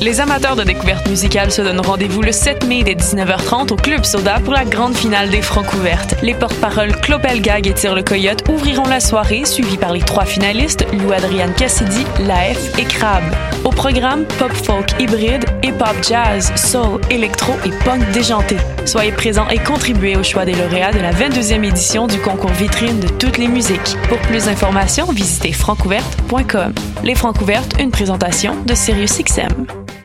Les amateurs de découverte musicale se donnent rendez-vous le 7 mai dès 19h30 au Club Soda pour la grande finale des Francs ouvertes. Les porte-paroles Clopel Gag et Tire le Coyote ouvriront la soirée, suivis par les trois finalistes, Lou Adriane Cassidy, Laef et Crab. Au programme, pop folk hybride, hip-hop jazz, soul, électro et punk déjanté. Soyez présents et contribuez au choix des lauréats de la 22e édition du concours vitrine de toutes les musiques. Pour plus d'informations, visitez francouverte.com. Les Francs ouvertes, une présentation de SiriusXM.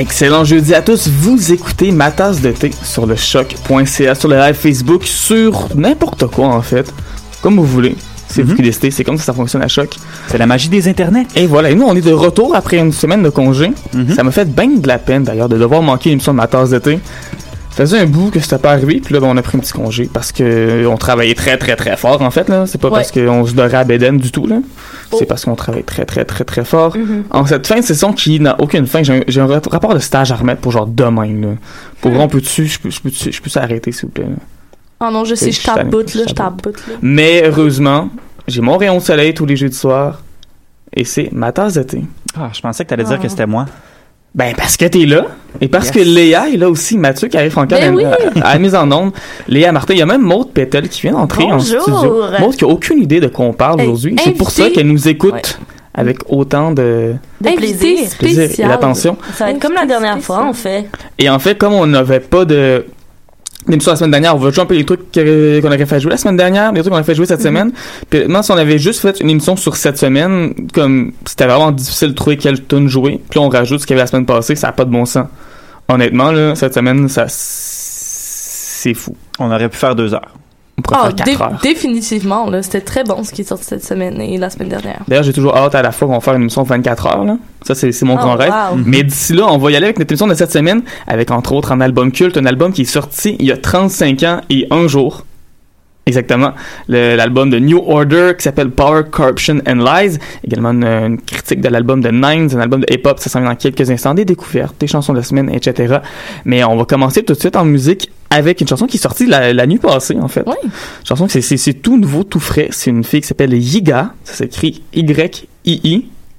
Excellent jeudi à tous. Vous écoutez ma tasse de thé sur le choc.ca, sur le live Facebook, sur n'importe quoi en fait. Comme vous voulez. C'est vous qui décidez, c'est comme ça ça fonctionne à choc. C'est la magie des internets. Et voilà, et nous on est de retour après une semaine de congé. Mhm. Ça m'a fait bien de la peine d'ailleurs de devoir manquer l'émission de ma tasse de thé. Ça faisait un bout que c'était pas arrivé, puis là ben, on a pris un petit congé parce que euh, on travaillait très très très fort en fait là. C'est pas Ouais. parce qu'on se dorait à Béden du tout là. C'est parce qu'on travaille très très très très fort. En cette fin de saison qui n'a aucune fin, j'ai un, rapport de stage à remettre pour genre demain là. Pour rompre dessus, je peux je peux je peux arrêter s'il vous plaît. là? Ah non, je sais, Je je là, je là. Mais heureusement, j'ai mon rayon de soleil tous les jeudis soirs et c'est ma tasse de thé. Ah, je pensais que t'allais dire que c'était moi. Ben parce que t'es là et parce Yes. que Léa est là aussi, Mathieu qui arrive encore Ben à, oui. à- à la mise en onde. Léa Martin, il y a même Maude Pétel qui vient d'entrer en studio. Maude qui a aucune idée de quoi on parle aujourd'hui. C'est pour ça qu'elle nous écoute avec autant de plaisir. plaisir et d'attention. Ça va être comme la dernière fois, en fait. Et en fait, comme on n'avait pas de d'émission la semaine dernière, on va jouer un peu les trucs qu'on aurait fait jouer la semaine dernière, les trucs qu'on a fait jouer cette semaine. Puis maintenant, si on avait juste fait une émission sur cette semaine, comme c'était vraiment difficile de trouver quelle tune jouer, puis là, on rajoute ce qu'il y avait la semaine passée, ça n'a pas de bon sens. Honnêtement, là, cette semaine, ça c'est fou. On aurait pu faire deux heures. On pourrait Ah, faire 4 dé- heures. définitivement, là, c'était très bon ce qui est sorti cette semaine et la semaine dernière. D'ailleurs, j'ai toujours hâte à la fois qu'on va faire une émission de 24 heures. Là. Ça, c'est c'est mon Oh, grand rêve. wow. Mais d'ici là, on va y aller avec notre émission de cette semaine, avec entre autres un album culte, un album qui est sorti il y a 35 ans et un jour. Exactement. Le- L'album de New Order qui s'appelle Power, Corruption and Lies. Également une, une critique de l'album de Nines, un album de hip-hop. Ça s'en vient dans quelques instants. Des découvertes, des chansons de la semaine, etc. Mais on va commencer tout de suite en musique avec une chanson qui est sortie la, la nuit passée, en fait. Oui. Une chanson que c'est- c'est c'est tout nouveau, tout frais. C'est une fille qui s'appelle Yiga. Ça s'écrit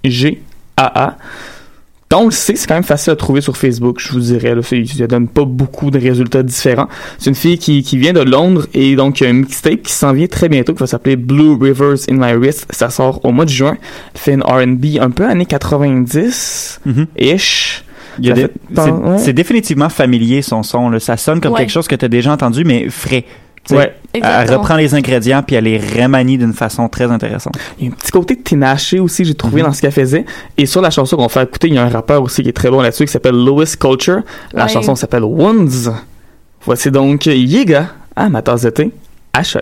Y-I-I-G-A-A. Quand on le sait, c'est quand même facile à trouver sur Facebook, je vous dirais. Là, ça donne pas beaucoup de résultats différents. C'est une fille qui, qui vient de Londres et donc il y a un mixtape qui s'en vient très bientôt qui va s'appeler Blue Rivers in My Wrist. Ça sort au mois de juin. Elle fait une R&B un peu années 90-ish. Mhm. Il y a Ça des- fait- c'est ouais. c'est définitivement familier son son. Là. Ça sonne comme Ouais. quelque chose que tu as déjà entendu, mais frais. Ouais. Elle reprend les ingrédients puis elle les remanie d'une façon très intéressante. Il y a un petit côté Tinashe aussi, j'ai trouvé Mhm. dans ce qu'elle faisait. Et sur la chanson qu'on faire écouter, il y a un rappeur aussi qui est très bon là-dessus qui s'appelle Louis Culture. La Ouais. chanson s'appelle Ones. Voici donc Yiga à ma tasse de thé à choc.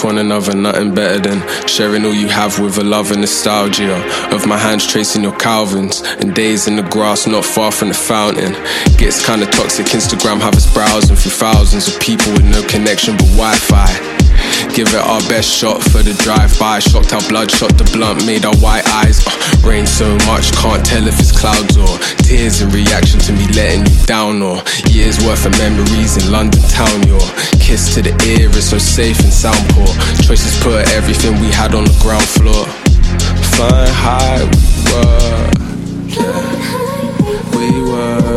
Against one another, nothing better than sharing all you have with a love and nostalgia. Of my hands tracing your Calvins, and days in the grass not far from the fountain. Gets kinda toxic, Instagram have us browsing through thousands of people with no connection but Wi Fi. Give it our best shot for the drive-by. Shocked our blood, shot the blunt made our white eyes. Uh, rain so much, can't tell if it's clouds or tears in reaction to me letting you down. Or years worth of memories in London town. Your kiss to the ear is so safe and sound poor. Choices put everything we had on the ground floor. Flying high, we were. Yeah. We were.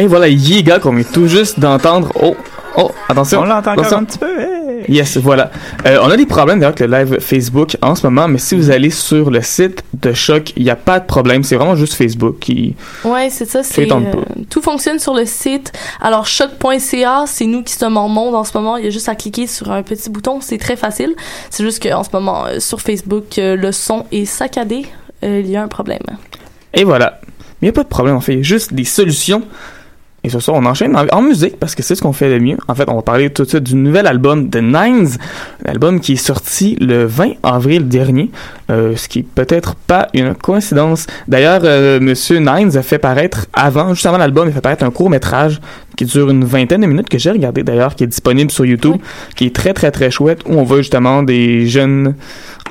Et voilà Yiga qu'on vient tout juste d'entendre. Oh, oh, attention. On l'entend encore un petit peu. hey. Yes, voilà. Euh, on a des problèmes d'ailleurs avec le live Facebook en ce moment, mais si vous allez sur le site de Choc, il n'y a pas de problème. C'est vraiment juste Facebook qui. Ouais, c'est ça. C'est euh, tout fonctionne sur le site. Alors choc.ca, c'est nous qui sommes en monde en ce moment. Il y a juste à cliquer sur un petit bouton. C'est très facile. C'est juste qu'en ce moment euh, sur Facebook, euh, le son est saccadé. Euh, il y a un problème. Et voilà. Mais il n'y a pas de problème, on fait juste des solutions. Et ce soir, on enchaîne en, en musique parce que c'est ce qu'on fait de mieux. En fait, on va parler tout de suite du nouvel album de Nines, un album qui est sorti le 20 avril dernier, euh, ce qui peut-être pas une coïncidence. D'ailleurs, euh, Monsieur Nines a fait paraître avant, juste avant l'album, il a fait paraître un court métrage qui dure une vingtaine de minutes que j'ai regardé d'ailleurs, qui est disponible sur YouTube, qui est très très très chouette, où on voit justement des jeunes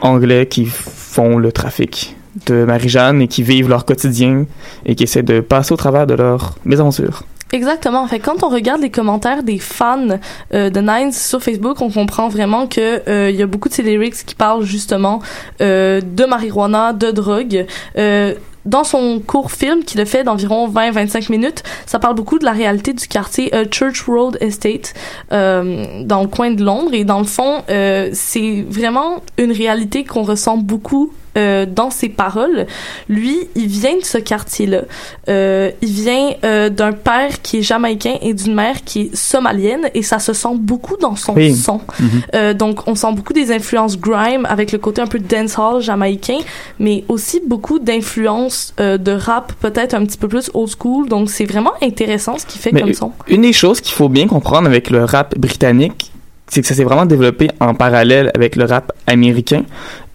anglais qui font le trafic de Marie-Jeanne et qui vivent leur quotidien et qui essaient de passer au travers de leur mésaventure. Exactement. Fait que quand on regarde les commentaires des fans euh, de Nines sur Facebook, on comprend vraiment que euh, il y a beaucoup de ces lyrics qui parlent justement euh, de marijuana, de drogue. Euh, dans son court film qu'il a fait d'environ 20-25 minutes, ça parle beaucoup de la réalité du quartier euh, Church Road Estate euh, dans le coin de Londres et dans le fond, euh, c'est vraiment une réalité qu'on ressent beaucoup euh, dans ses paroles. Lui, il vient de ce quartier-là. Euh, il vient euh, d'un père qui est jamaïcain et d'une mère qui est somalienne et ça se sent beaucoup dans son Oui. son. Mhm. Euh, donc, on sent beaucoup des influences grime avec le côté un peu dancehall jamaïcain, mais aussi beaucoup d'influences de rap peut-être un petit peu plus old school. Donc, c'est vraiment intéressant ce qu'il fait Mais comme son. Une des choses qu'il faut bien comprendre avec le rap britannique, c'est que ça s'est vraiment développé en parallèle avec le rap américain.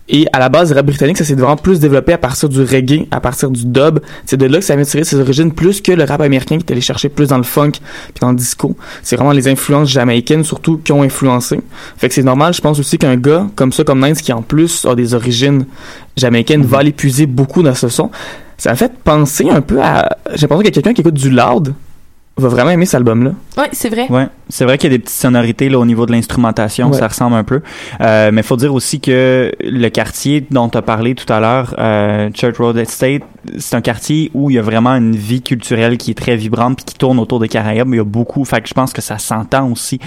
Et à la base, le rap britannique, ça s'est vraiment plus développé à partir du reggae, à partir du dub. C'est de là que ça vient tirer ses origines plus que le rap américain qui est allé chercher plus dans le funk puis dans le disco. C'est vraiment les influences jamaïcaines surtout qui ont influencé. Fait que c'est normal, je pense aussi qu'un gars comme ça, comme Nines, qui en plus a des origines jamaïcaines, va aller puiser beaucoup dans ce son. Ça m'a fait penser un peu à... J'ai l'impression qu'il y a quelqu'un qui écoute du loud va vraiment aimer cet album-là. Ouais, c'est vrai. Ouais, c'est vrai qu'il y a des petites sonorités là, au niveau de l'instrumentation, Ouais. ça ressemble un peu. Euh, mais faut dire aussi que le quartier dont tu as parlé tout à l'heure, euh, Church Road Estate, c'est un quartier où il y a vraiment une vie culturelle qui est très vibrante puis qui tourne autour des Caraïbes. Il y a beaucoup, fait que je pense que ça s'entend aussi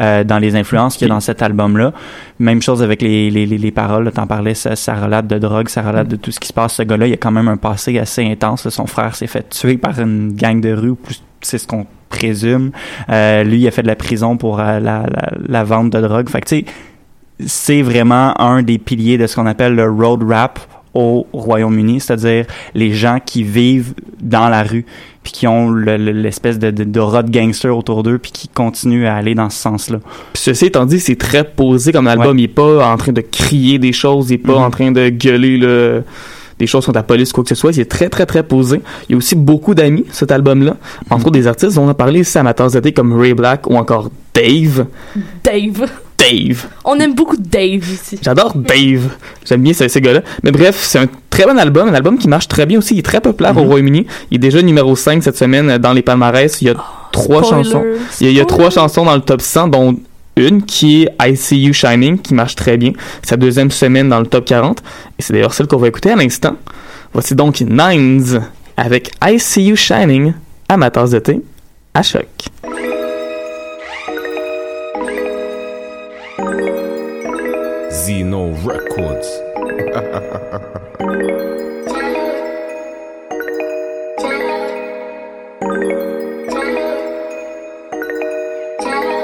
euh, dans les influences qu'il y a dans cet album-là. Même chose avec les, les, les, les paroles, t'en parlais, ça, ça relate de drogue, ça relate de tout ce qui se passe. Ce gars-là, il a quand même un passé assez intense. là. Son frère s'est fait tuer par une gang de rue, c'est ce qu'on présume. Euh, lui, il a fait de la prison pour euh, la, la, la vente de drogue. Fait que, tu sais, c'est vraiment un des piliers de ce qu'on appelle le road rap au Royaume-Uni, c'est-à-dire les gens qui vivent dans la rue, puis qui ont le- le- l'espèce de, d'aura de gangster autour d'eux, puis qui continuent à aller dans ce sens-là. Ceci étant dit, c'est très posé comme album. Il est pas en train de crier des choses, il est pas Mhm. en train de gueuler le- des choses contre la police ou quoi que ce soit. Il est très, très, très posé. Il y a aussi beaucoup d'amis, cet album-là. Entre autres, des artistes, on a parlé ici à ma tasse d'été comme Ray Black ou encore Dave. Dave. Dave. On aime beaucoup Dave ici. J'adore Dave. J'aime bien ces, ces gars-là. Mais bref, c'est un très bon album, un album qui marche très bien aussi. Il est très populaire au Royaume-Uni. Il est déjà numéro 5 cette semaine dans les palmarès. Il y a trois spoiler, chansons. Il y, a, il y a trois chansons dans le top 100, dont une qui est I See You Shining, qui marche très bien. Sa deuxième semaine dans le top 40. Et c'est d'ailleurs celle qu'on va écouter à l'instant. Voici donc Nines avec I See You Shining tasse de thé à choc. Zeno Records.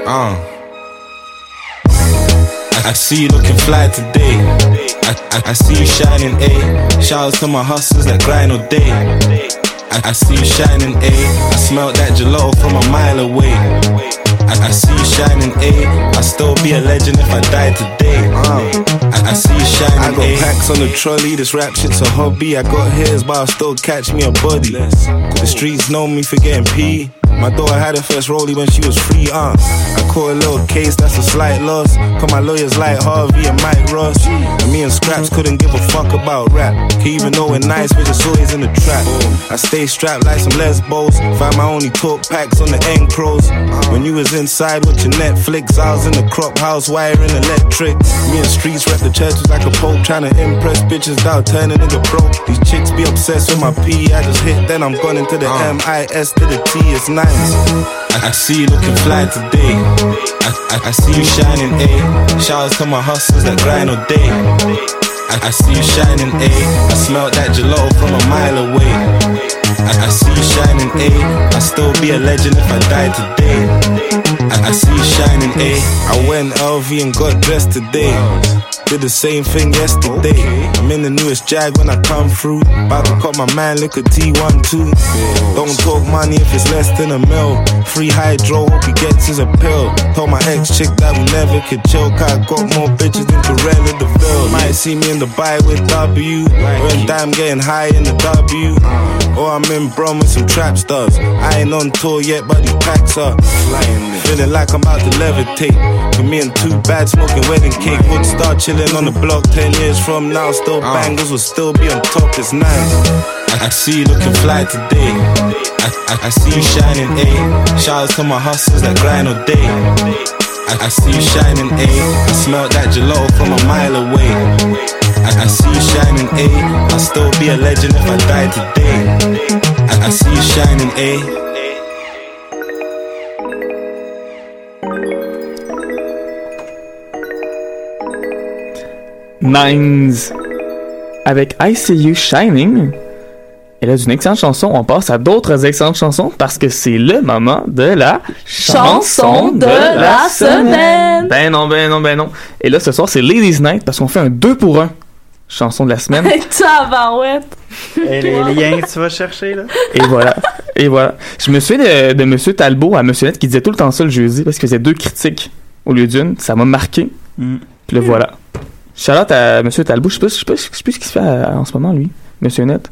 Uh. I, I see you looking fly today. I, I, I see you shining, A. Shout out to my hustlers that grind all day. I, I see you shining, A. I smell that gelato from a mile away. I, I see you shining, A. I still be a legend if I die today. Uh, I, I see you shining, I got A. packs on the trolley, this rap shit's a hobby. I got hairs, but I'll still catch me a body. The streets know me for getting P. My daughter had her first rollie when she was free, uh. I caught a little case, that's a slight loss. Cause my lawyers like Harvey and Mike Ross. And me and Scraps couldn't give a fuck about rap. Even know it nice, but just always in the trap. I stay strapped like some lesbos. Find my only talk packs on the end pros. When you was inside with your Netflix, I was in the crop house wiring electric. Me and streets rep the churches like a pope, trying to impress bitches without turning nigga broke. These chicks be obsessed with my P. I just hit, then I'm gone into the uh. M I S to the T. It's nice. I, I see you looking fly today. I, I, I see you shining, eh? A. Shout out to my hustlers that grind all day. I, I see you shining, A. I smell that gelato from a mile away. I, I see you shining, A. I still be a legend if I die today. I, I see you shining, A. I went LV and got dressed today. Did the same thing yesterday. I'm in the newest Jag when I come through. About to cut my man, look at T1 too. Don't talk money if it's less than a mil. Free hydro, hope he gets his appeal. Told my ex chick that we never could chill. Cause I got more bitches than Corella the Ville. Might see me in the bay with W. In Dime getting high in the W. Or I'm in Brum with some trap stars. I ain't on tour yet, but these packs up. Feeling like I'm about to levitate. For me and two bad smoking wedding cake. Would start chilling on the block 10 years from now. Still ah. bangles will still be on top. It's nice. I, I see you looking fly today. I, I, I see you shining, A. Shout out to my hustlers that grind all day. I, I see you shining, A. I smell that gelato from a mile away. I, I see you shining, eh? A. I'll still be a legend if I die today. I, I see you shining, A. Nines avec I See You Shining. Et là, d'une excellente chanson, on passe à d'autres excellentes chansons parce que c'est le moment de la Chanson de la semaine. Ben non, ben non, ben non. Et là, ce soir, c'est Ladies Night parce qu'on fait un 2 pour 1 chanson de la semaine. Tabarouette. Et les liens que tu vas chercher, là? Et voilà. Et voilà. Je me souviens de, de Monsieur Talbot à Monsieur Net qui disait tout le temps ça le jeudi parce qu'il faisait deux critiques au lieu d'une. Ça m'a marqué. Mm. Puis là, voilà. Charlotte à Monsieur Talbot. Je sais pas, je sais pas, je sais plus ce qu'il se fait à- en ce moment, lui. Monsieur Net.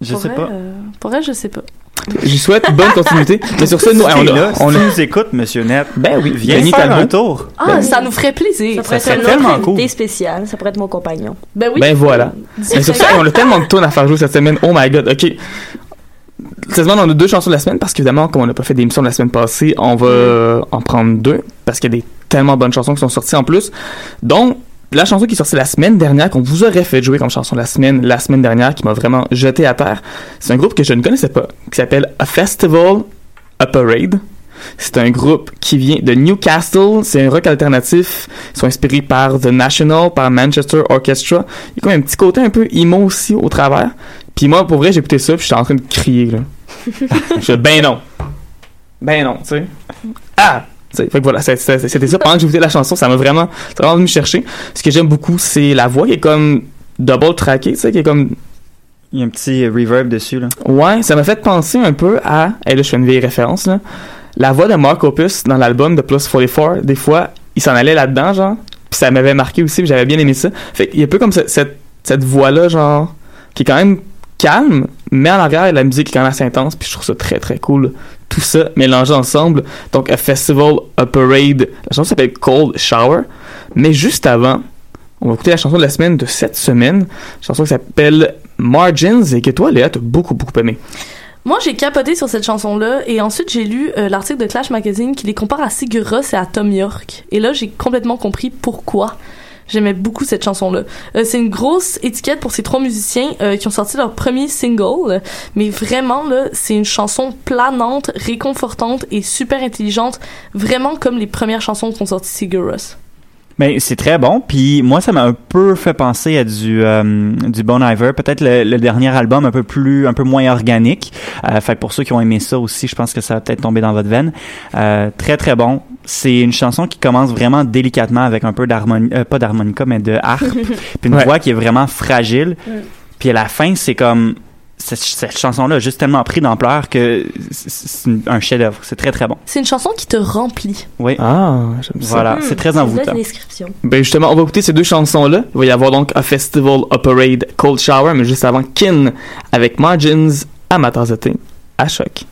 Je Pour sais pas. euh, pour vrai, je sais pas. J'y souhaite bonne continuité. Mais sur ça, nous, on a, là, on si a- tu nous écoutes, monsieur Net, Ben oui, viens Denis faire Talbot. un tour. Ah, ça nous ferait plaisir. Ça pourrait Ça être serait un autre tellement invité cool. spécial. Ça pourrait être mon compagnon. Ben oui. Ben voilà. Mais sur ça, on a tellement de tunes à faire jouer cette semaine. Oh my god, ok. ça se demande on a deux chansons de la semaine parce qu'évidemment, comme on n'a pas fait d'émission de la semaine passée, on va euh, en prendre deux parce qu'il y a des tellement bonnes chansons qui sont sorties en plus. Donc, la chanson qui est sortie la semaine dernière, qu'on vous aurait fait jouer comme chanson de la semaine, la semaine dernière, qui m'a vraiment jeté à terre, c'est un groupe que je ne connaissais pas, qui s'appelle A Festival, A Parade. C'est un groupe qui vient de Newcastle. C'est un rock alternatif. Ils sont inspirés par The National, par Manchester Orchestra. Il y a comme un petit côté un peu emo aussi au travers. Puis moi, pour vrai, j'ai écouté ça, puis j'étais en train de crier, là. je ben non. Ben non, tu sais. Ah! Fait que voilà, c'était ça. Pendant que j'écoutais la chanson, ça m'a vraiment, ça vraiment venu me chercher. Ce que j'aime beaucoup, c'est la voix qui est comme double trackée, tu sais, qui est comme Il y a un petit reverb dessus, là. Ouais, ça m'a fait penser un peu à. Et là, je fais une vieille référence, là. La voix de Mark Opus dans l'album de Plus 44, des fois, il s'en allait là-dedans, genre. Puis ça m'avait marqué aussi, puis j'avais bien aimé ça. Fait qu'il y a un peu comme ce- cette, cette voix-là, genre, qui est quand même calme, mais en arrière, la musique est quand même assez intense, puis je trouve ça très très cool. Tout ça mélangé ensemble. Donc, A Festival, A Parade. La chanson s'appelle Cold Shower. Mais juste avant, on va écouter la chanson de la semaine de cette semaine. Chanson qui s'appelle Margins et que toi, Léa, t'as beaucoup beaucoup aimé. Moi, j'ai capoté sur cette chanson-là et ensuite j'ai lu euh, l'article de Clash Magazine qui les compare à Sigur Rós et à Tom York. Et là, j'ai complètement compris pourquoi j'aimais beaucoup cette chanson-là. Euh, c'est une grosse étiquette pour ces trois musiciens euh, qui ont sorti leur premier single, mais vraiment là, c'est une chanson planante, réconfortante et super intelligente, vraiment comme les premières chansons qu'ont sorti Sigur. Mais c'est très bon. Puis moi, ça m'a un peu fait penser à du euh, du Bon Iver, peut-être le, le dernier album un peu plus, un peu moins organique. Euh, fait que pour ceux qui ont aimé ça aussi, je pense que ça va peut-être tomber dans votre veine. Euh, très très bon. C'est une chanson qui commence vraiment délicatement avec un peu d'harmonie, euh, pas d'harmonica, mais de harpe. puis une Ouais. voix qui est vraiment fragile. Puis à la fin, c'est comme cette, cette chanson-là a juste tellement pris d'ampleur que c'est- un chef-d'œuvre. C'est très très bon. C'est une chanson qui te remplit. Oui. Ah, j'aime ça. Voilà, c'est très envoûtant. description. Ben justement, on va écouter ces deux chansons-là. Il va y avoir donc A Festival, A Parade, Cold Shower, mais juste avant Kin avec Margins à ma tasse de thé à choc.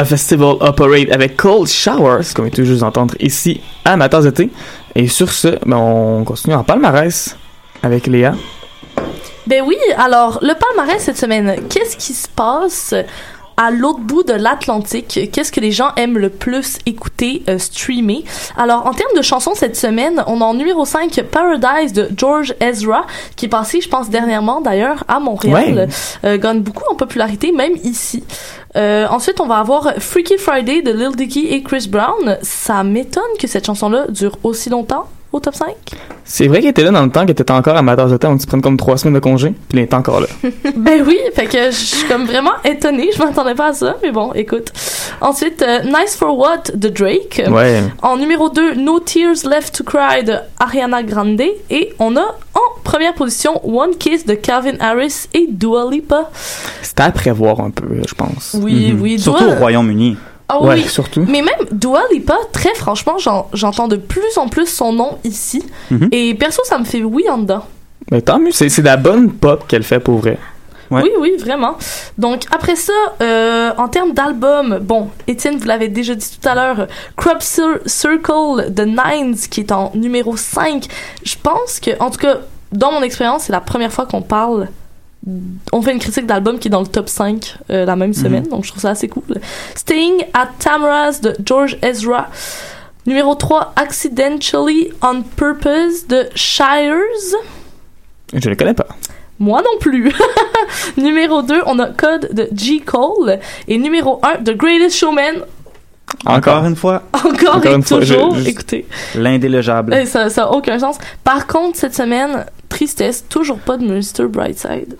A Festival Operate avec Cold Showers, qu'on vient tout juste d'entendre ici à de thé. Et sur ce, ben, on continue en palmarès avec Léa. Ben oui, alors le palmarès cette semaine, qu'est-ce qui se passe à l'autre bout de l'Atlantique? Qu'est-ce que les gens aiment le plus écouter, euh, streamer? Alors en termes de chansons cette semaine, on a en numéro 5 Paradise de George Ezra, qui est passé, je pense, dernièrement d'ailleurs à Montréal. Euh, gagne beaucoup en popularité, même ici. Euh, ensuite, on va avoir Freaky Friday de Lil Dicky et Chris Brown. Ça m'étonne que cette chanson-là dure aussi longtemps au top 5. C'est vrai qu'il était là dans le temps, qu'il était encore à ma tasse de thé, on se prenne comme trois semaines de congé, puis il est encore là. ben oui, fait que je suis comme vraiment étonnée, je m'attendais pas à ça, mais bon, écoute. Ensuite, euh, Nice for What de Drake. Ouais. En numéro 2, No Tears Left to Cry de Ariana Grande. Et on a en première position One Kiss de Calvin Harris et Dua Lipa. C'était à prévoir un peu, je pense. Oui, oui, Surtout Dua- au Royaume-Uni. Ah Ouais, oui. surtout. Mais même Dua Lipa, très franchement, j'en- j'entends de plus en plus son nom ici. Mhm. Et perso, ça me fait oui en dedans. Mais tant mieux, c'est de la bonne pop qu'elle fait pour vrai. Ouais. Oui, oui, vraiment. Donc, après ça, euh, en termes d'album, bon, Étienne, vous l'avez déjà dit tout à l'heure, Crop Cir- Circle de Nines, qui est en numéro 5. Je pense que, en tout cas, dans mon expérience, c'est la première fois qu'on parle. On fait une critique d'album qui est dans le top 5 euh, la même semaine, donc je trouve ça assez cool. Staying at Tamara's de George Ezra. Numéro 3, Accidentally on Purpose de Shires. Je ne connais pas. Moi non plus. numéro 2, on a Code de G. Cole. Et numéro 1, The Greatest Showman. Encore une fois? Encore, Encore et une fois, je- toujours. je- Écoutez, L'indélogeable. ça n'a aucun sens. Par contre, cette semaine, tristesse, toujours pas de Mr. Brightside.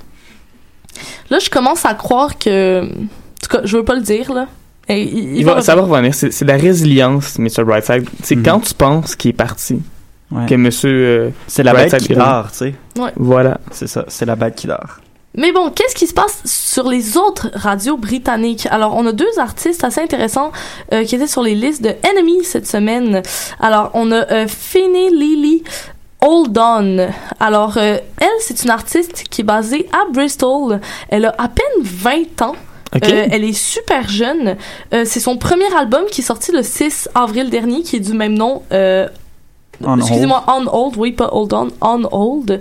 Là, je commence à croire que... En tout cas, je veux pas le dire, là. Et il, Il va, ça va revenir. C'est la résilience, Mr. Brightside. C'est quand tu penses qu'il est parti Ouais. que Monsieur. euh, C'est la bête qui dort, tu sais. Ouais. Voilà. C'est ça, c'est la bête qui dort. Mais bon, qu'est-ce qui se passe sur les autres radios britanniques? Alors, on a deux artistes assez intéressants euh, qui étaient sur les listes de Enemy cette semaine. Alors, on a euh, Finney Lily Hold On. Alors, euh, elle, c'est une artiste qui est basée à Bristol. Elle a à peine 20 ans. Ok. Euh, elle est super jeune. Euh, c'est son premier album qui est sorti le 6 avril dernier, qui est du même nom. Euh, Excusez-moi, On Hold, oui, pas Hold On, On Hold,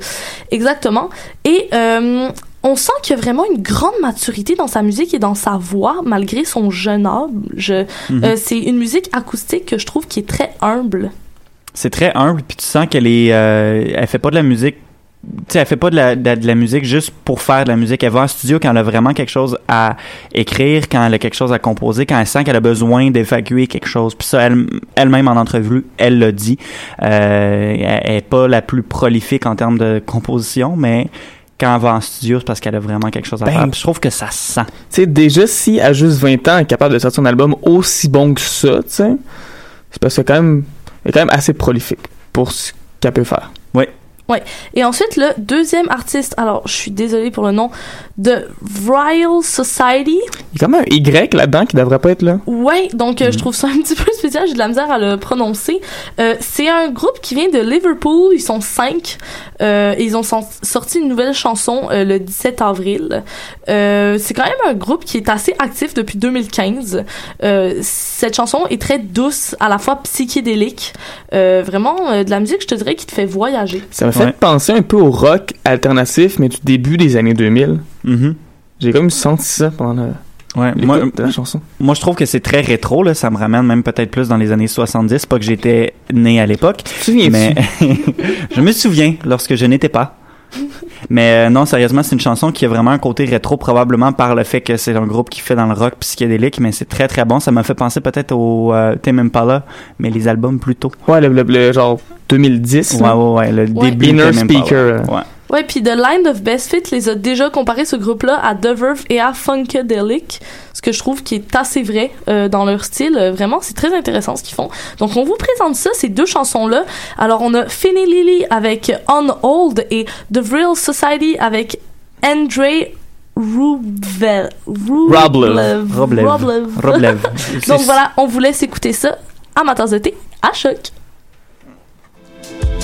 exactement. Et euh, on sent qu'il y a vraiment une grande maturité dans sa musique et dans sa voix, malgré son jeune âge. Mhm. Euh, c'est une musique acoustique que je trouve qui est très humble. C'est très humble, puis tu sens qu'elle est, euh, elle fait pas de la musique. Tu sais, elle fait pas de la, de, la- de la musique juste pour faire de la musique. Elle va en studio quand elle a vraiment quelque chose à écrire, quand elle a quelque chose à composer, quand elle sent qu'elle a besoin d'évacuer quelque chose. Puis ça, elle, elle-même en entrevue, elle l'a dit. Euh, elle, elle est pas la plus prolifique en termes de composition, mais quand elle va en studio, c'est parce qu'elle a vraiment quelque chose à Ben, faire. Puis je trouve que ça se sent. Tu sais, déjà, si à juste 20 ans, elle est capable de sortir un album aussi bon que ça, tu sais, c'est parce que quand même, elle est quand même assez prolifique pour ce qu'elle peut faire. Oui. Ouais. Et ensuite, le deuxième artiste, alors je suis désolée pour le nom, de Royal Society. Il y a quand même un Y là-dedans qui devrait pas être là. Ouais, donc euh, je trouve ça un petit peu spécial, j'ai de la misère à le prononcer. Euh, c'est un groupe qui vient de Liverpool, ils sont cinq. Euh, ils ont sorti une nouvelle chanson le 17 avril. C'est quand même un groupe qui est assez actif depuis 2015. Euh, cette chanson est très douce, à la fois psychédélique. Vraiment de la musique, je te dirais, qui te fait voyager. Ça me fait penser un peu au rock alternatif, mais du début des années 2000. Mhm. J'ai comme senti ça pendant le. Ouais, moi, de la chanson. moi je trouve que c'est très rétro là, ça me ramène même peut-être plus dans les années 70, pas que j'étais né à l'époque, mais je me souviens lorsque je n'étais pas. Mais euh, non, sérieusement, c'est une chanson qui a vraiment un côté rétro probablement par le fait que c'est un groupe qui fait dans le rock psychédélique, mais c'est très très bon, ça m'a fait penser peut-être au euh, Tame Impala, mais les albums plus tôt. Ouais, le, le- le genre 2010. Ouais, ouais, ouais, le Ouais. début Inner. Speaker. euh. Ouais. Ouais, puis The Line of Best Fit les a déjà comparé ce groupe-là à The Verve et à Funkadelic, ce que je trouve qui est assez vrai euh, dans leur style. Euh, vraiment, c'est très intéressant ce qu'ils font. Donc, on vous présente ça, ces deux chansons-là. Alors, on a Finny Lily avec On Old et The Real Society avec Andre Rublev. Roblev. Roblev. Roblev. Roblev. Donc voilà, on vous laisse écouter ça à ma tasse de thé à choc. Thank you.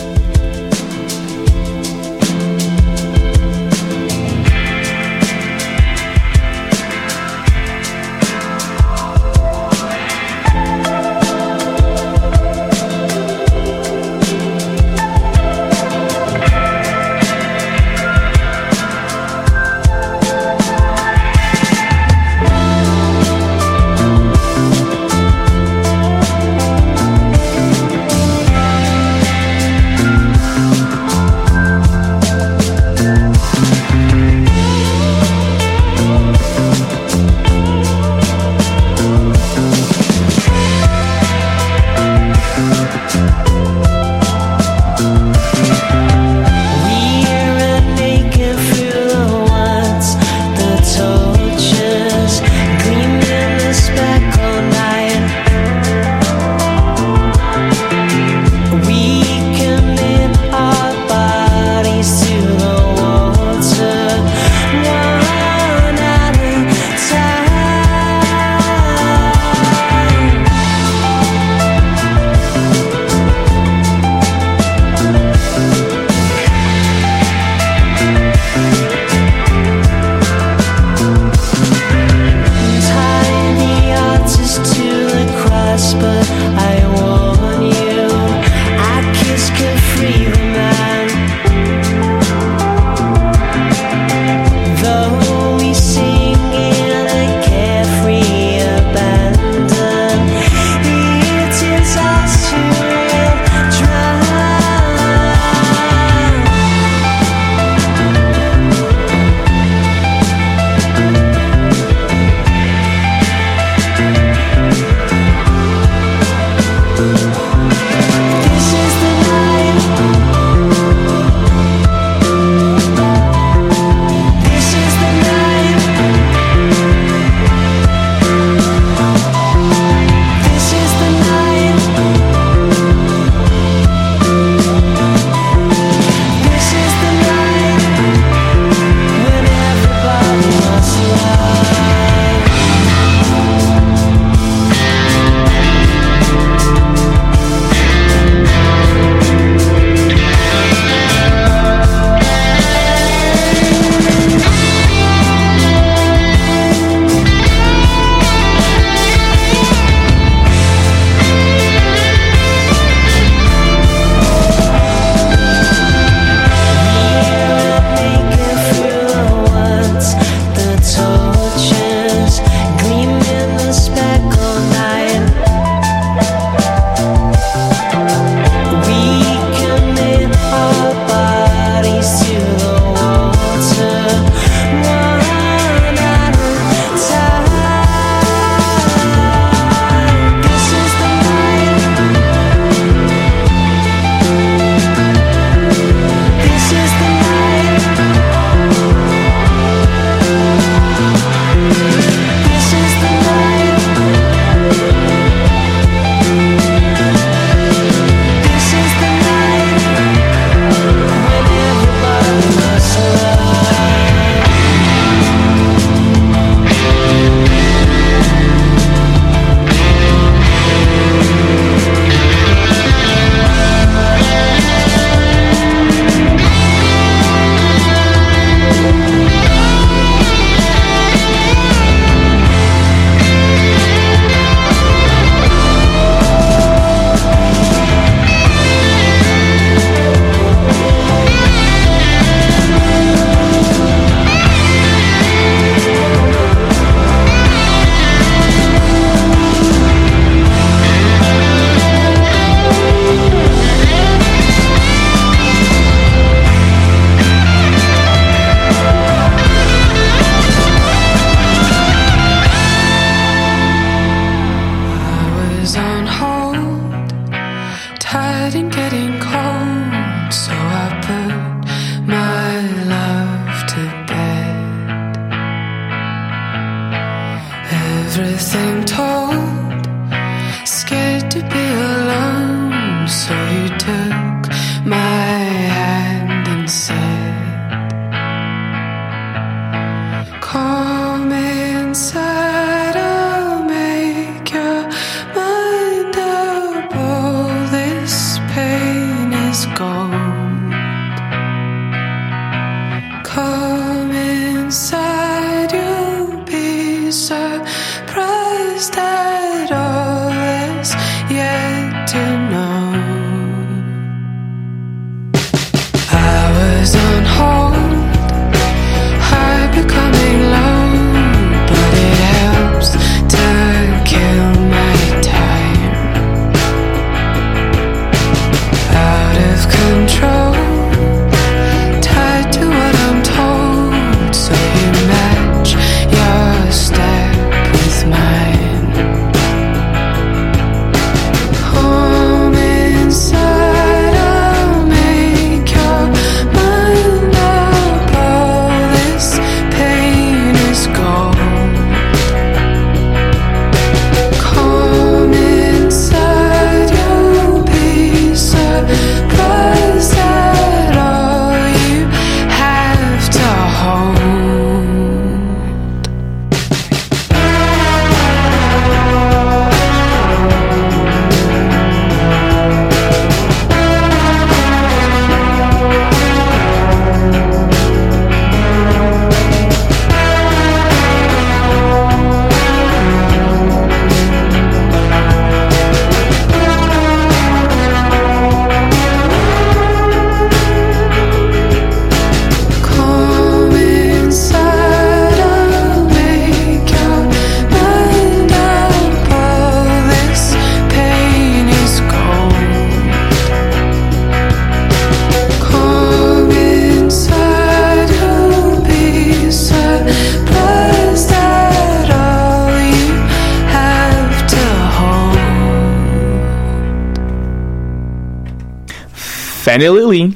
Fanny Lily.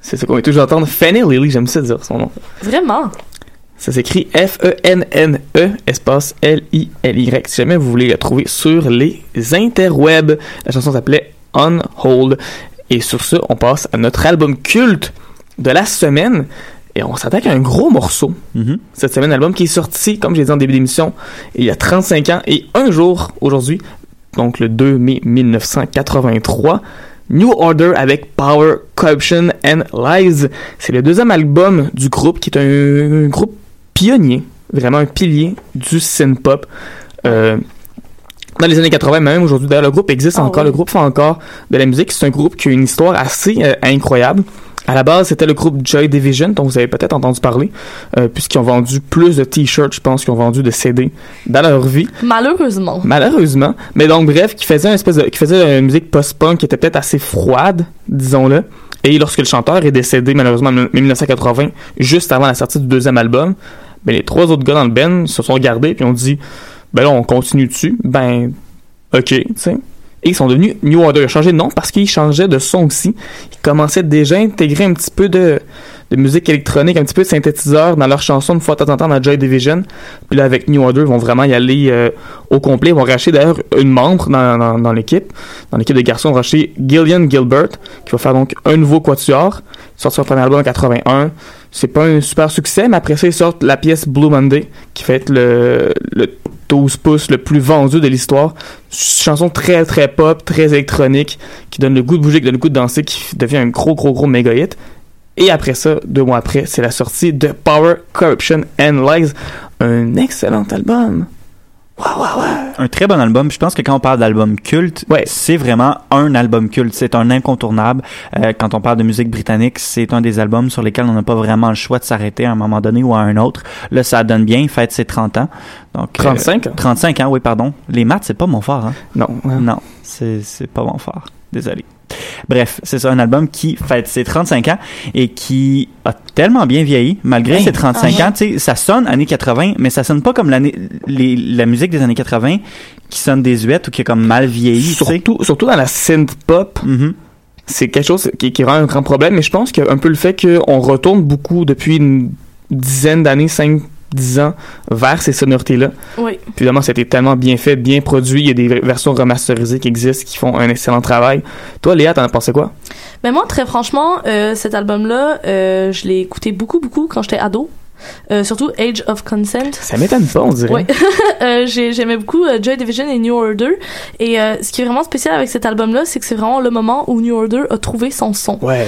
C'est ce qu'on est toujours entendre. Fanny Lily, j'aime ça dire son nom. Vraiment? Ça s'écrit F-E-N-N-E, espace L-I-L-Y. Si jamais vous voulez la trouver sur les interwebs. La chanson s'appelait On Hold. Et sur ce, on passe à notre album culte de la semaine. Et on s'attaque à un gros morceau. Cette semaine, album qui est sorti, comme j'ai dit en début d'émission, il y a 35 ans et un jour aujourd'hui, donc le 2 mai 1983. New Order avec Power, Corruption and Lies. C'est le deuxième album du groupe qui est un, un groupe pionnier, vraiment un pilier du synth-pop. Euh, dans les années 80, même aujourd'hui, d'ailleurs, le groupe existe encore, le groupe fait encore de la musique. C'est un groupe qui a une histoire assez euh, incroyable. À la base, c'était le groupe Joy Division, dont vous avez peut-être entendu parler, euh, puisqu'ils ont vendu plus de t-shirts, je pense, qu'ils ont vendu de CD dans leur vie. Malheureusement. Malheureusement. Mais donc, bref, qui faisait une espèce de, qui faisait une musique post-punk qui était peut-être assez froide, disons-le. Et lorsque le chanteur est décédé, malheureusement, en 1980, juste avant la sortie du deuxième album, ben, les trois autres gars dans le band se sont regardés puis ont dit, ben là, on continue dessus. Ben, ok, tu sais. Et ils sont devenus New Order. Ils ont changé de nom parce qu'ils changeaient de son aussi. Ils commençaient déjà à intégrer un petit peu de, musique électronique, un petit peu de synthétiseur dans leurs chansons une fois de temps en temps dans Joy Division. Puis là, avec New Order, ils vont vraiment y aller euh, au complet. Ils vont racheter d'ailleurs une membre dans, l'équipe. Dans l'équipe de garçons, ils vont racheter Gillian Gilbert, qui va faire donc un nouveau quatuor. Ils sortent son premier album en 81. C'est pas un super succès, mais après ça, ils sortent la pièce Blue Monday, qui fait être le, le 12 pouces le plus vendu de l'histoire. Chanson très très pop, très électronique, qui donne le goût de bouger, qui donne le goût de danser, qui devient un gros gros gros méga hit. Et après ça, deux mois après, c'est la sortie de Power, Corruption and Lies, un excellent album. Un très bon album. Je pense que quand on parle d'album culte, c'est vraiment un album culte. C'est un incontournable. Euh, quand on parle de musique britannique, c'est un des albums sur lesquels on n'a pas vraiment le choix de s'arrêter à un moment donné ou à un autre. Là, ça donne bien. Fête ses 30 ans. Donc, 35 euh, 35 ans, oui, pardon. Les maths, c'est pas mon fort. Hein? Non. Non, c'est c'est pas mon fort. Désolé. Bref, c'est ça, un album qui fête ses 35 ans et qui a tellement bien vieilli, malgré ses 35 Ah. ans. Tu sais, ça sonne années 80, mais ça sonne pas comme l'année, les- la musique des années 80 qui sonne désuète ou qui est comme mal vieilli. tu sais. Surtout, surtout dans la synth pop, c'est quelque chose qui, qui rend un grand problème. Mais je pense qu'il y a un peu le fait qu'on retourne beaucoup depuis une dizaine d'années, 5 10 ans, vers ces sonorités-là. Oui. Puis évidemment, c'était tellement bien fait, bien produit. Il y a des versions remasterisées qui existent, qui font un excellent travail. Toi, Léa, t'en as pensé quoi? Mais moi, très franchement, euh, cet album-là, euh, je l'ai écouté beaucoup, beaucoup quand j'étais ado. Euh, surtout Age of Consent. Ça m'étonne pas, on dirait. Ouais. Euh, j'ai- J'aimais beaucoup euh, Joy Division et New Order. Et ce qui est vraiment spécial avec cet album-là, c'est que c'est vraiment le moment où New Order a trouvé son son. Ouais.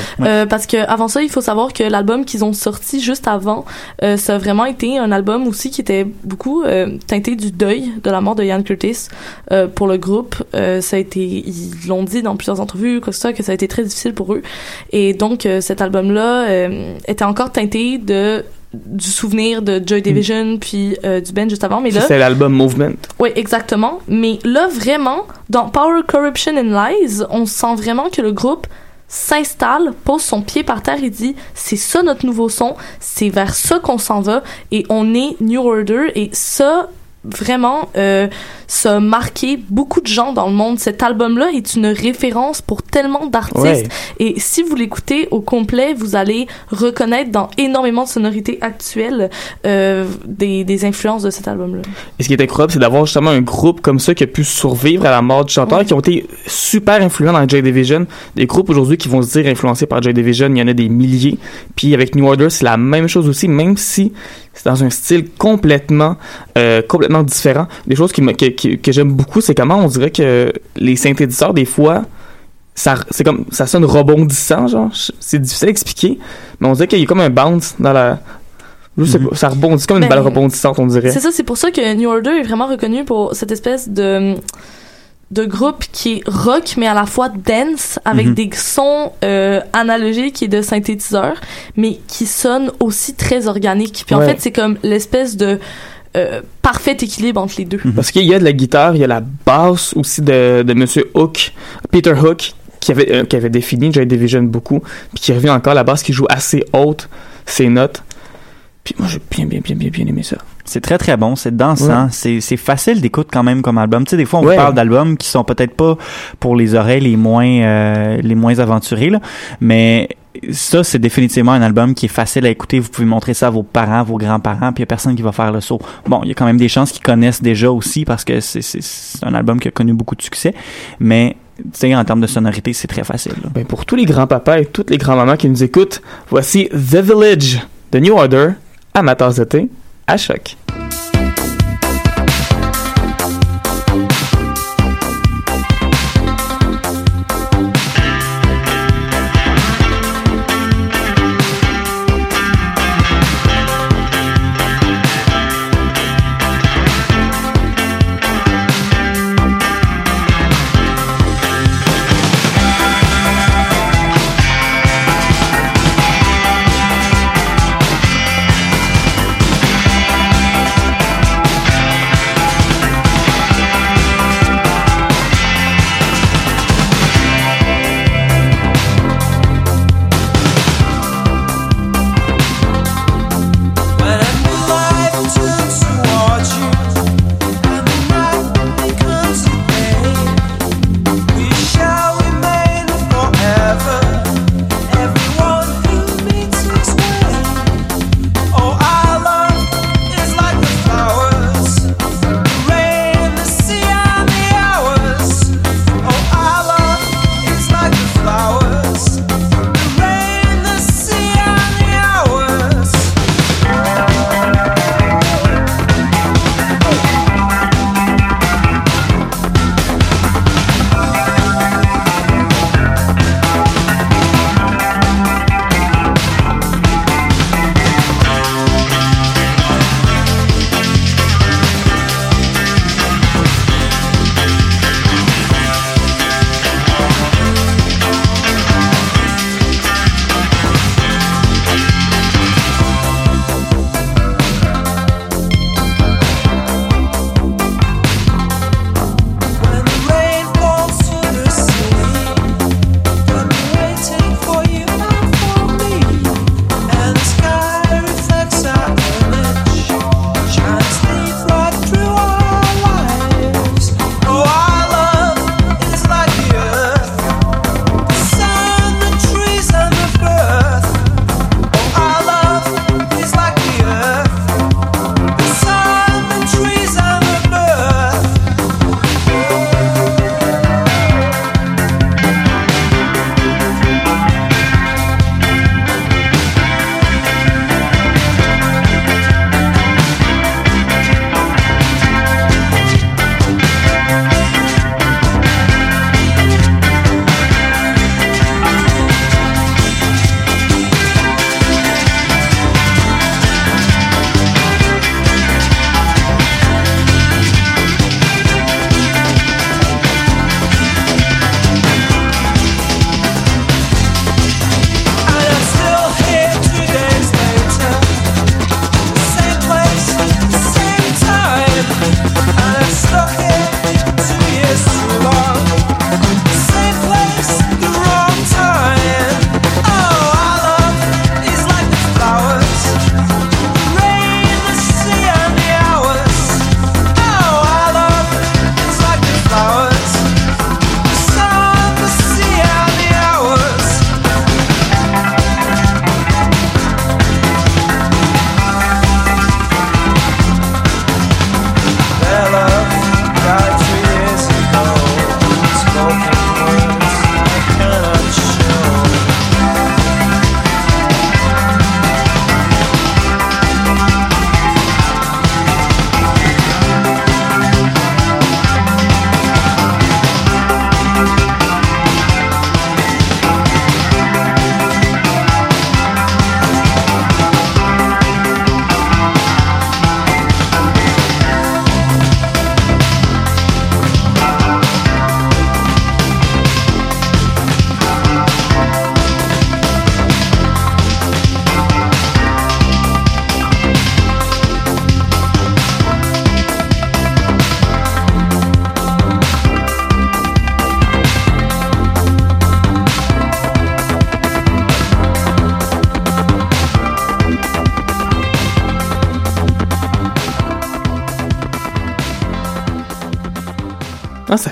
Parce que avant ça, il faut savoir que l'album qu'ils ont sorti juste avant, ça a vraiment été un album aussi qui était beaucoup teinté du deuil de la mort de Ian Curtis pour le groupe. Ça a été, ils l'ont dit dans plusieurs entrevues, quoi que soit, que ça a été très difficile pour eux. Et donc cet album-là était encore teinté de du souvenir de Joy Division puis euh, du band juste avant mais là C'est l'album Movement. oui, exactement. Mais là, vraiment, dans Power, Corruption and Lies, on sent vraiment que le groupe s'installe, pose son pied par terre et dit c'est ça notre nouveau son, c'est vers ça qu'on s'en va et on est New Order et ça vraiment euh, ça a marqué beaucoup de gens dans le monde. Cet album-là est une référence pour tellement d'artistes Ouais. et si vous l'écoutez au complet, vous allez reconnaître dans énormément de sonorités actuelles euh, des, des influences de cet album-là. Et ce qui est incroyable, c'est d'avoir justement un groupe comme ça qui a pu survivre à la mort du chanteur, qui ont été super influents dans Joy Division. Des groupes aujourd'hui qui vont se dire influencés par Joy Division, il y en a des milliers. Puis avec New Order, c'est la même chose aussi, même si c'est dans un style complètement, euh, complètement différent. Des choses qui me- que, que, que j'aime beaucoup, c'est comment on dirait que les synthétiseurs, des fois, ça, c'est comme, ça sonne rebondissant, genre. C'est difficile à expliquer, mais on dirait qu'il y a comme un bounce dans la, pas, ça rebondit comme une Ben, balle rebondissante, on dirait. C'est ça, c'est pour ça que New Order est vraiment reconnu pour cette espèce de de groupe qui est rock mais à la fois dance avec Mhm. des sons euh, analogiques et de synthétiseurs mais qui sonnent aussi très organiques. Puis en fait, c'est comme l'espèce de euh, parfait équilibre entre les deux. Parce qu'il y a de la guitare, il y a la basse aussi de, de Monsieur Hook, Peter Hook, qui avait, euh, qui avait défini Joy Division beaucoup, puis qui revient encore à la basse, qui joue assez haute ses notes. Puis moi, j'ai bien, bien, bien, bien, bien aimé ça. C'est très très bon, c'est dansant, Ouais. c'est c'est facile d'écoute quand même comme album. Tu sais, des fois on Ouais. parle d'albums qui sont peut-être pas pour les oreilles les moins euh, les moins aventurés là, mais ça c'est définitivement un album qui est facile à écouter. Vous pouvez montrer ça à vos parents, vos grands-parents, puis il y a personne qui va faire le saut. Bon, il y a quand même des chances qu'ils connaissent déjà aussi parce que c'est un album qui a connu beaucoup de succès, mais tu sais en termes de sonorité c'est très facile. Ben, pour tous les grands-papas et toutes les grands-mamans qui nous écoutent, voici The Village de New Order, amateurs d'été, à choc.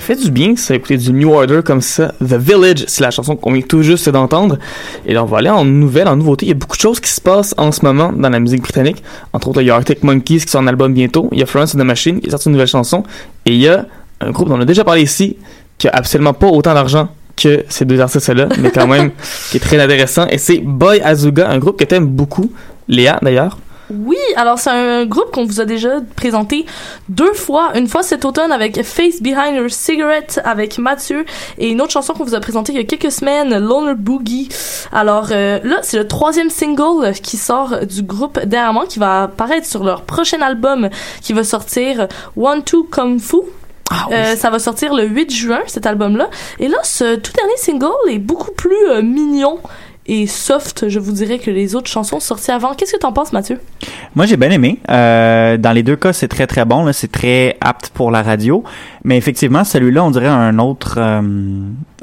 Fait du bien, ça, écouter du New Order comme ça. The Village, c'est la chanson qu'on vient tout juste d'entendre. Et là, on va aller en nouvelles, en nouveautés. Il y a beaucoup de choses qui se passent en ce moment dans la musique britannique. Entre autres, il y a Arctic Monkeys qui sort un album bientôt. Il y a Florence and the Machine qui sort une nouvelle chanson. Et il y a un groupe dont on a déjà parlé ici, qui a absolument pas autant d'argent que ces deux artistes-là, mais quand même qui est très intéressant. Et c'est Boy Azuga, un groupe que t'aimes beaucoup. Léa, d'ailleurs. Oui, alors c'est un groupe qu'on vous a déjà présenté deux fois. Une fois cet automne avec Face Behind Your Cigarette avec Mathieu et une autre chanson qu'on vous a présentée il y a quelques semaines, Loner Boogie. Alors euh, là, c'est le troisième single qui sort du groupe dernièrement qui va apparaître sur leur prochain album qui va sortir One Two Kung Fu. Euh, ça va sortir le 8 juin, cet album-là. Et là, ce tout dernier single est beaucoup plus euh, mignon et soft, je vous dirais, que les autres chansons sorties avant. Qu'est-ce que t'en penses, Mathieu? Moi, j'ai bien aimé. Euh, dans les deux cas, c'est très très bon. Là, c'est très apte pour la radio. Mais effectivement, celui-là, on dirait un autre euh,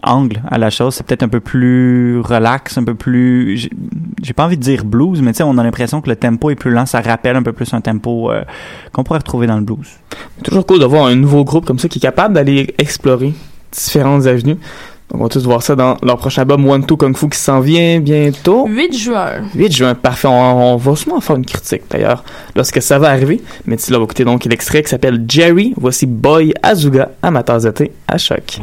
angle à la chose. C'est peut-être un peu plus relax, un peu plus. j'ai- J'ai pas envie de dire blues, mais tu sais, on a l'impression que le tempo est plus lent. Ça rappelle un peu plus un tempo euh, qu'on pourrait retrouver dans le blues. C'est toujours cool de voir un nouveau groupe comme ça qui est capable d'aller explorer différentes avenues. Donc, on va tous voir ça dans leur prochain album One Two Kung Fu qui s'en vient bientôt. 8 juin. 8 juin, parfait. On, on va sûrement faire une critique d'ailleurs lorsque ça va arriver. Mais d'ici là, on va écouter donc l'extrait qui s'appelle Jerry. Voici Boy Azuga, amateur de thé à choc.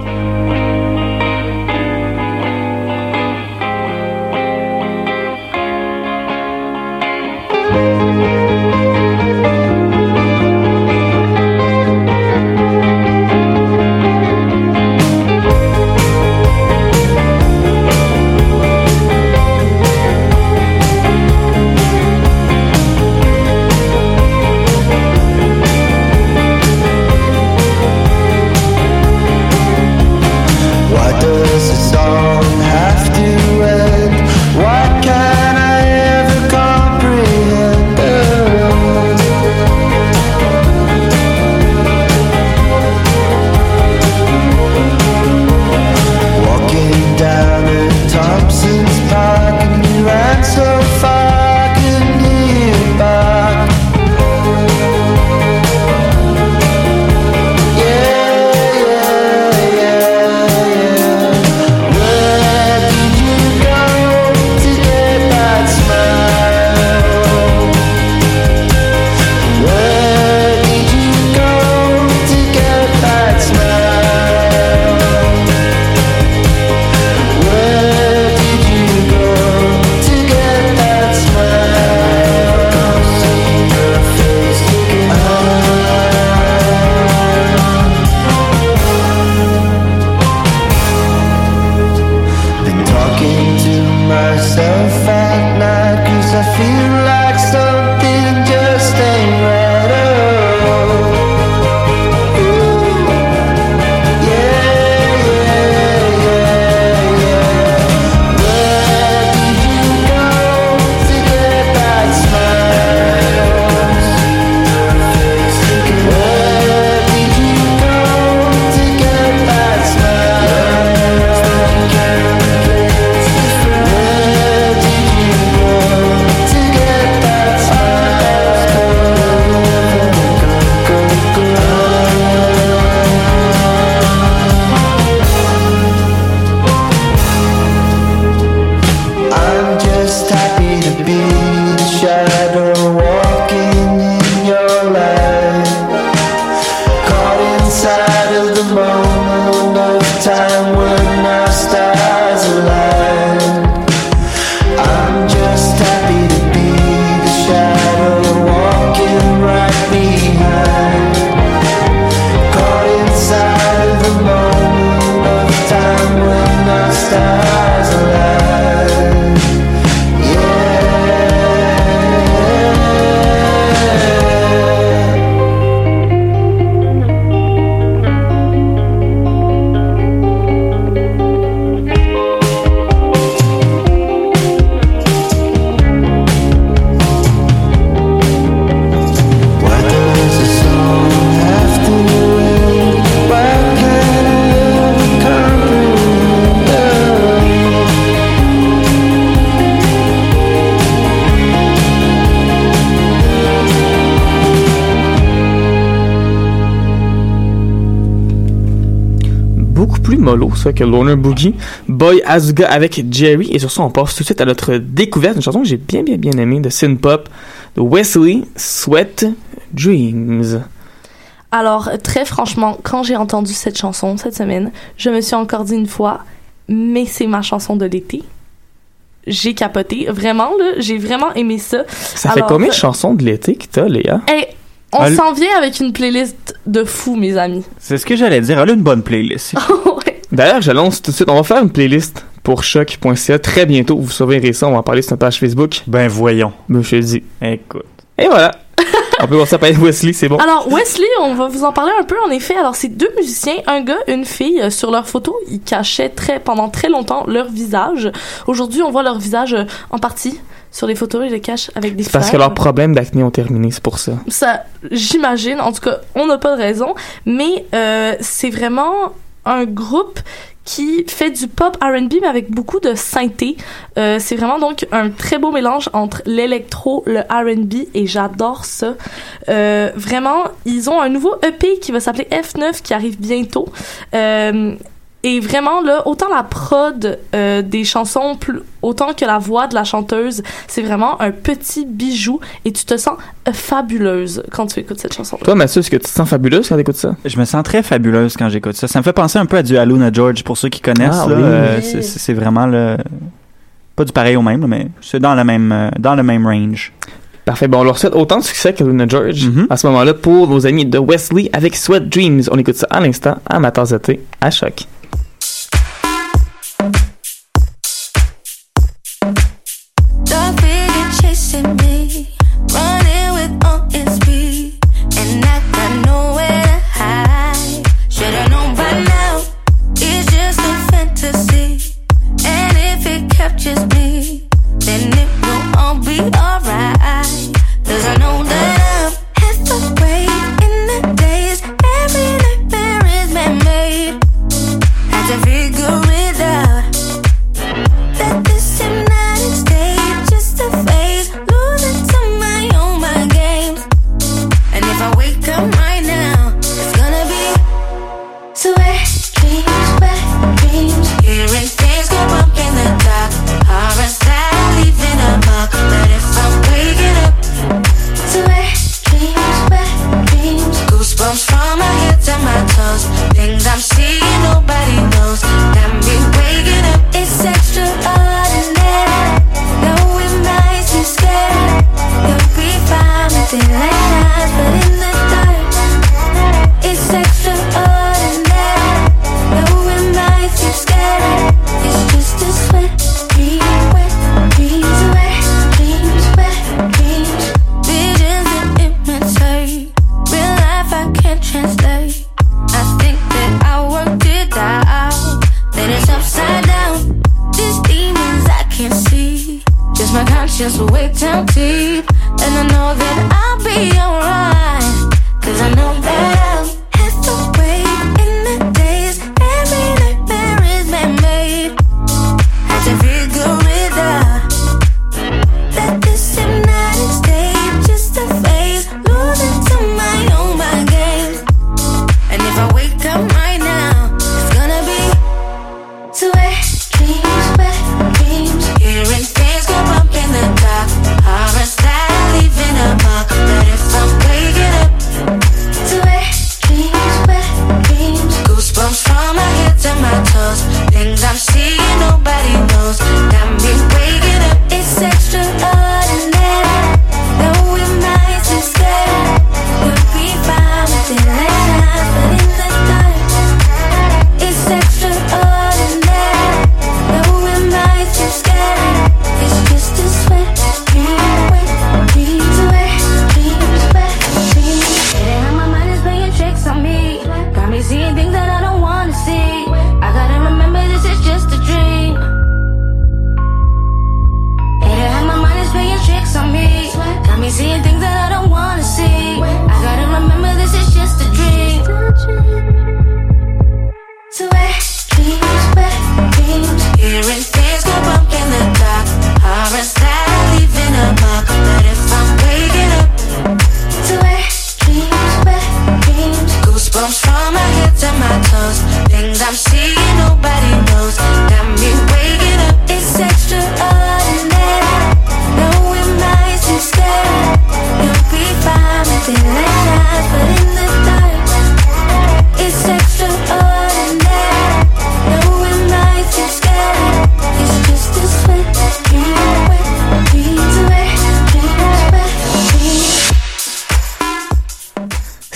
I would mollo, ça, que Loner Boogie. Boy Azuga avec Jerry. Et sur ça, on passe tout de suite à notre découverte. Une chanson que j'ai bien, bien, bien aimée de synth pop de Wesley Sweat Dreams. Alors, très franchement, quand j'ai entendu cette chanson cette semaine, je me suis encore dit une fois, mais c'est ma chanson de l'été. J'ai capoté. Vraiment, là, j'ai vraiment aimé ça. Ça fait combien de chansons de l'été que t'as, Léa? Hey, on Ah, le- s'en vient avec une playlist de fous, mes amis. C'est ce que j'allais dire. Elle a une bonne playlist. D'ailleurs, je lance tout de suite. On va faire une playlist pour choc.ca très bientôt. Vous surveillerez ça. On va en parler sur notre page Facebook. Ben voyons. Ben, je te le dis. Écoute. Et voilà. on peut voir ça par Wesley, c'est bon. Alors, Wesley, on va vous en parler un peu, en effet. Alors, c'est deux musiciens, un gars, une fille. Euh, Sur leur photo, ils cachaient très, pendant très longtemps leur visage. Aujourd'hui, on voit leur visage euh, en partie. Sur les photos, ils le cachent avec des parce que leurs problèmes d'acné ont terminé, c'est pour ça. Ça, j'imagine. En tout cas, on n'a pas de raison. Mais euh, c'est vraiment un groupe qui fait du pop R&B mais avec beaucoup de synthé. Euh, c'est vraiment donc un très beau mélange entre l'électro, le R&B et j'adore ça. Euh, vraiment, ils ont un nouveau EP qui va s'appeler F9 qui arrive bientôt. Euh, et vraiment là, autant la prod euh, des chansons, plus, autant que la voix de la chanteuse, c'est vraiment un petit bijou et tu te sens fabuleuse quand tu écoutes cette chanson. Toi, Mathieu, est-ce que tu te sens fabuleuse quand t'écoutes ça? Je me sens très fabuleuse quand j'écoute ça. Ça me fait penser un peu à du Aluna George pour ceux qui connaissent. Ah là. oui. Euh, c'est- vraiment le pas du pareil au même, là, mais c'est dans le même euh, dans le même range. Parfait. Bon, on leur souhaite autant de succès que Luna George Mm-hmm. à ce moment-là pour nos amis de Wesley avec Sweat Dreams. On écoute ça à l'instant à ma tasse de thé à choc.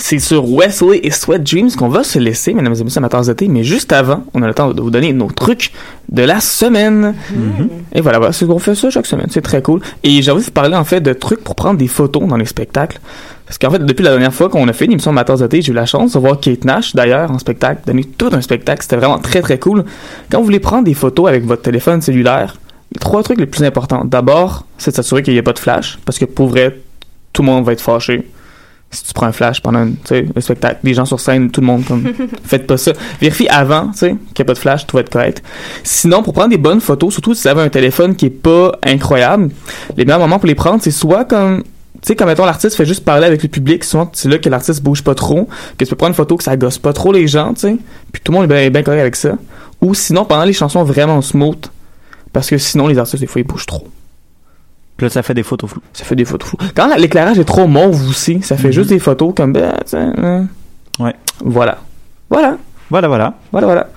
C'est sur Wesley et Sweat Dreams qu'on va se laisser, mesdames et messieurs amateurs d'été. Mais juste avant, on a le temps de vous donner nos trucs de la semaine. Et voilà, voilà c'est qu'on fait ça chaque semaine. C'est très cool. Et j'ai envie de vous parler en fait de trucs pour prendre des photos dans les spectacles. Parce qu'en fait, depuis la dernière fois qu'on a fait une émission Amateurs d'été, j'ai eu la chance de voir Kate Nash d'ailleurs en spectacle, donner tout un spectacle. C'était vraiment très très cool. Quand vous voulez prendre des photos avec votre téléphone cellulaire, les trois trucs les plus importants. D'abord, c'est de s'assurer qu'il n'y ait pas de flash. Parce que pour vrai, tout le monde va être fâché si tu prends un flash pendant un, tu spectacle, des gens sur scène, tout le monde, comme, faites pas ça. Vérifie avant, tu sais, qu'il n'y a pas de flash, tout va être correct. Sinon, pour prendre des bonnes photos, surtout si vous avez un téléphone qui est pas incroyable, les meilleurs moments pour les prendre, c'est soit comme, tu sais, comme mettons l'artiste fait juste parler avec le public, souvent c'est là que l'artiste bouge pas trop, que tu peux prendre une photo que ça gosse pas trop les gens, tu sais, puis tout le monde est bien, bien correct avec ça. Ou sinon, pendant les chansons vraiment smooth, parce que sinon les artistes, des fois, ils bougent trop. Puis là, ça fait des photos floues. Ça fait des photos floues. Quand la- l'éclairage est trop mauve aussi, ça fait Mhm. juste des photos comme ben, hein. Ouais. Voilà. Voilà. Voilà, voilà. Voilà, voilà.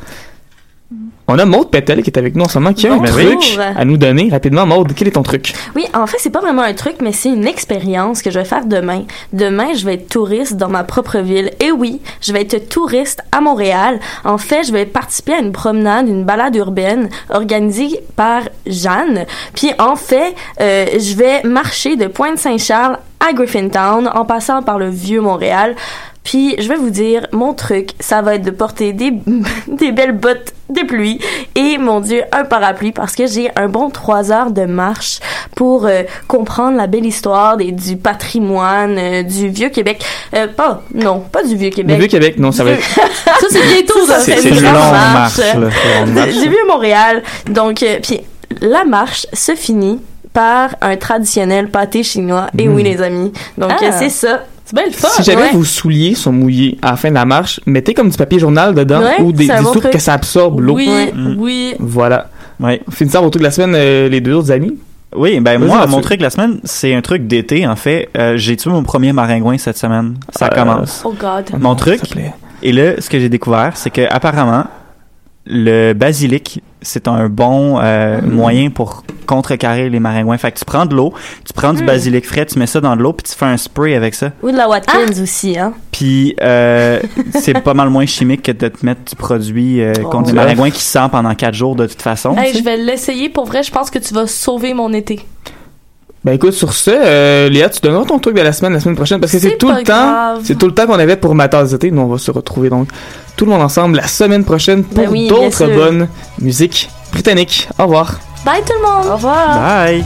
On a Maude Pétel qui est avec nous en ce moment, qui a un truc à nous donner rapidement. Maude, quel est ton truc? Oui, en fait, c'est pas vraiment un truc, mais c'est une expérience que je vais faire demain. Demain, je vais être touriste dans ma propre ville. Et oui, je vais être touriste à Montréal. En fait, je vais participer à une promenade, une balade urbaine organisée par Jeanne. Puis en fait, euh, je vais marcher de Pointe-Saint-Charles à Griffintown en passant par le vieux Montréal. Puis je vais vous dire, mon truc, ça va être de porter des, des belles bottes de pluie et, mon Dieu, un parapluie parce que j'ai un bon trois heures de marche pour euh, comprendre la belle histoire des, du patrimoine euh, du Vieux-Québec. Euh, pas, non, pas du Le Vieux-Québec. Vieux-Québec, non, ça va être. Ça, c'est bientôt, ça. C'est- une une longue marche. marche. Du Vieux-Montréal. Donc, euh, puis la marche se finit par un traditionnel pâté chinois. Et Mm. oui, les amis. Donc, Ah. c'est ça. C'est bien le fun. Si jamais Ouais. vos souliers sont mouillés à la fin de la marche, mettez comme du papier journal dedans Ouais, ou des, trucs truc. que ça absorbe l'eau. Oui, oui. Voilà. Ouais. Finissant vos trucs de la semaine, euh, les deux autres amis. Oui, ben moi, mon truc la semaine, c'est un truc d'été, en fait. Euh, j'ai tué mon premier maringouin cette semaine. Ça Euh, commence. Oh God. Mon Non, truc, et là, ce que j'ai découvert, c'est que apparemment, le basilic, c'est un bon euh, Mm. moyen pour contrecarrer les maringouins. Fait que tu prends de l'eau, tu prends du Mm. basilic frais, tu mets ça dans de l'eau, puis tu fais un spray avec ça. Ou de la Watkins aussi, hein. Puis euh, c'est pas mal moins chimique que de te mettre du produit euh, Oh. contre les maringouins qui sent pendant quatre jours de toute façon. Hey, je vais l'essayer. Pour vrai, je pense que tu vas sauver mon été. Ben écoute, sur ce, euh, Léa, tu donneras ton truc de la semaine la semaine prochaine parce que c'est tout le temps, c'est tout le temps qu'on avait pour ma tasse d'été. Nous, on va se retrouver donc tout le monde ensemble la semaine prochaine pour Ben oui, d'autres bonnes musiques britanniques. Au revoir. Bye tout le monde. Au revoir. Bye!